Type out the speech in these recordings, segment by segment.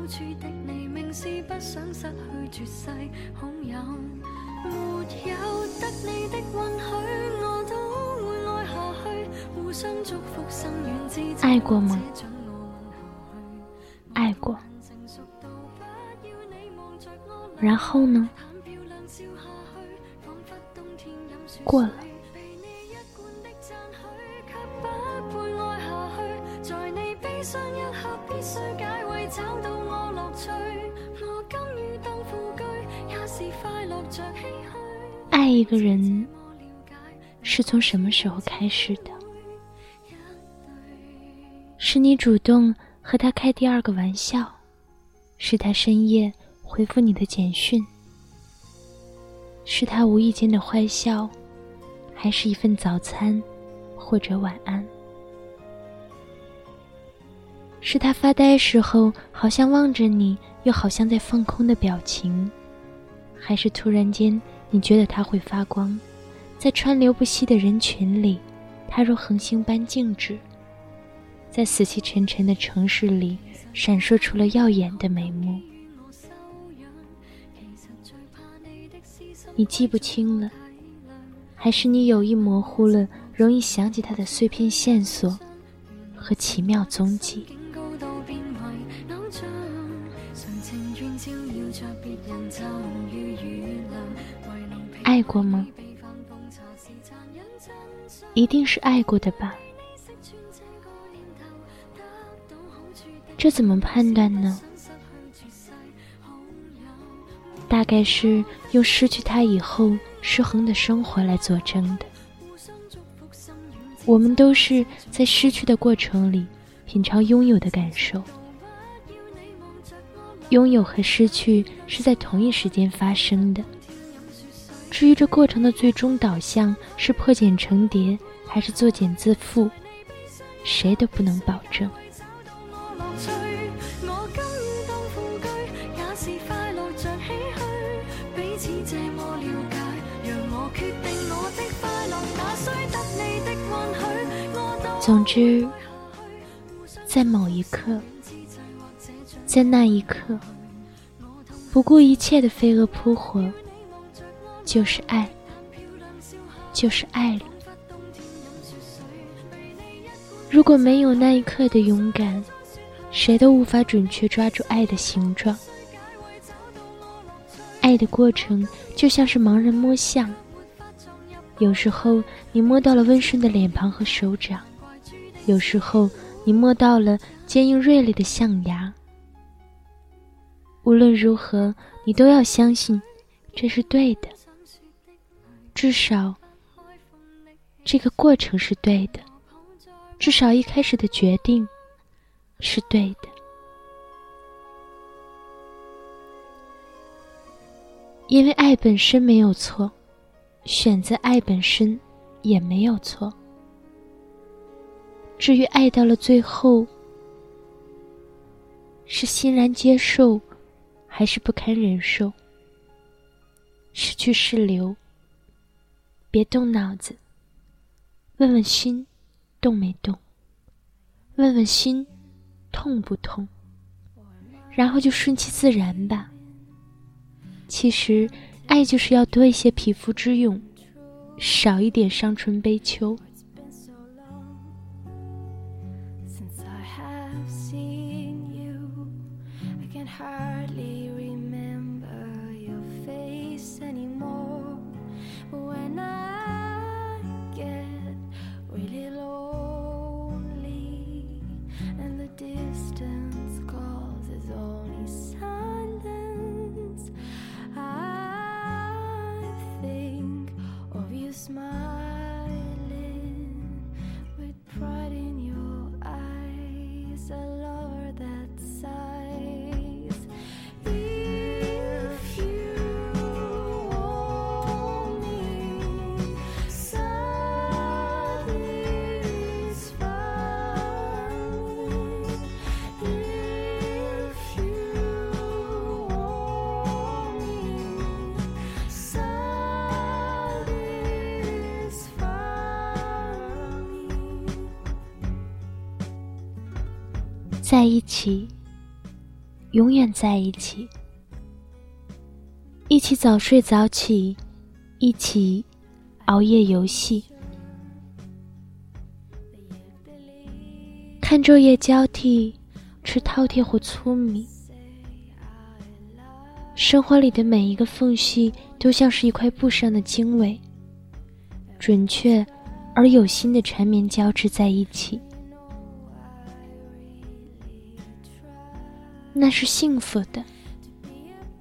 好处的你，明是不想失去绝世好友。没有得你的允许，我都会爱下去。互相祝福，生远至爱过吗？爱过。然后呢？过了。爱一个人是从什么时候开始的？是你主动和他开第二个玩笑，是他深夜回复你的简讯，是他无意间的坏笑，还是一份早餐或者晚安？是他发呆时候好像望着你，又好像在放空的表情，还是突然间你觉得他会发光，在川流不息的人群里，他如恒星般静止，在死气沉沉的城市里闪烁出了耀眼的眉目。你记不清了，还是你有意模糊了容易想起他的碎片线索和奇妙踪迹？爱过吗？一定是爱过的吧。这怎么判断呢？大概是用失去他以后失衡的生活来佐证的。我们都是在失去的过程里品尝拥有的感受。拥有和失去是在同一时间发生的。至于这过程的最终导向是破茧成蝶，还是作茧自缚，谁都不能保证。总之，在某一刻。在那一刻，不顾一切的飞蛾扑火，就是爱，就是爱了。如果没有那一刻的勇敢，谁都无法准确抓住爱的形状。爱的过程就像是盲人摸象，有时候你摸到了温顺的脸庞和手掌，有时候你摸到了坚硬锐利的象牙。无论如何，你都要相信，这是对的。至少，这个过程是对的。至少一开始的决定是对的。因为爱本身没有错，选择爱本身也没有错。至于爱到了最后，是欣然接受。还是不堪忍受，是去是留。别动脑子，问问心动没动，问问心痛不痛，然后就顺其自然吧。其实，爱就是要多一些匹夫之勇，少一点伤春悲秋。Hardly smile. 在一起，永远在一起，一起早睡早起，一起熬夜游戏，看昼夜交替，吃饕餮或粗米。生活里的每一个缝隙，都像是一块布上的经纬，准确而有心的缠绵交织在一起。那是幸福的，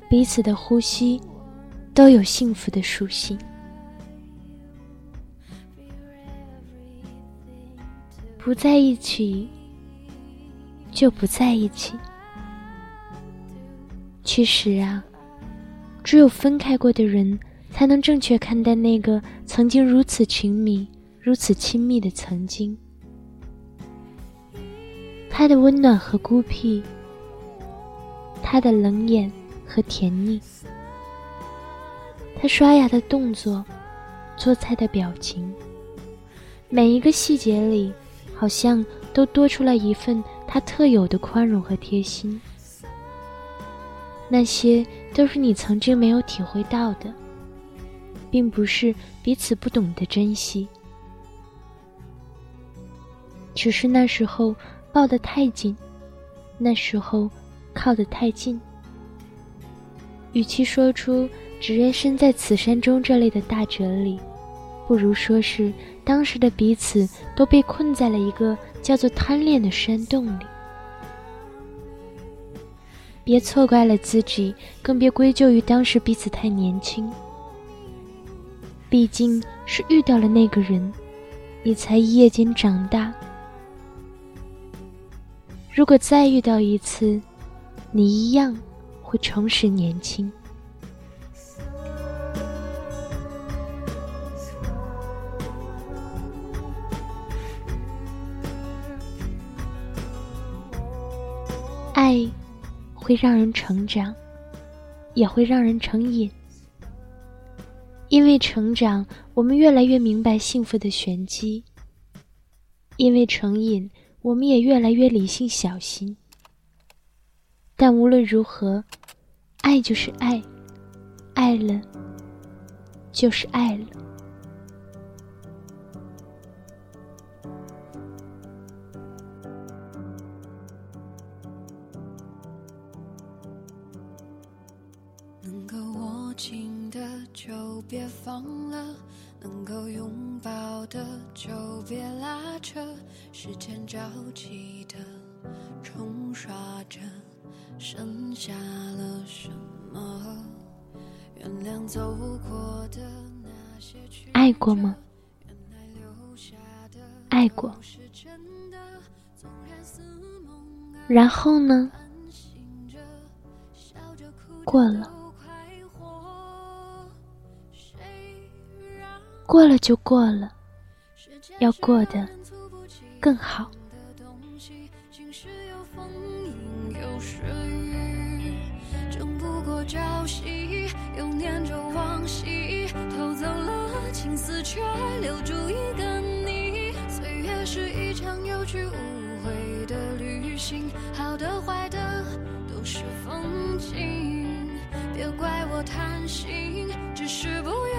彼此的呼吸都有幸福的属性。不在一起，就不在一起。其实啊。只有分开过的人，才能正确看待那个曾经如此亲密、如此亲密的曾经。他的温暖和孤僻，他的冷眼和甜腻，他刷牙的动作，做菜的表情，每一个细节里，好像都多出了一份他特有的宽容和贴心。那些都是你曾经没有体会到的，并不是彼此不懂得珍惜，只是那时候抱得太紧，那时候靠得太近。与其说出“只愿身在此山中”这类的大哲理，不如说是当时的彼此都被困在了一个叫做贪恋的山洞里。别错怪了自己，更别归咎于当时彼此太年轻。毕竟是遇到了那个人，你才一夜间长大。如果再遇到一次，你一样会重拾年轻。爱。会让人成长，也会让人成瘾。因为成长，我们越来越明白幸福的玄机；因为成瘾，我们也越来越理性小心。但无论如何，爱就是爱，爱了就是爱了。能够握紧的就别放了，能够拥抱的就别拉扯。时间着急的冲刷着，剩下了什么？原谅走过的那些爱过吗？爱过。然后呢？过了。过了就过了，要过得更好。朝夕，又念着往昔，偷走了青丝，却留住一个你。岁月是一场有去无回的旅行，好的坏的都是风景。别怪我贪心，只是不愿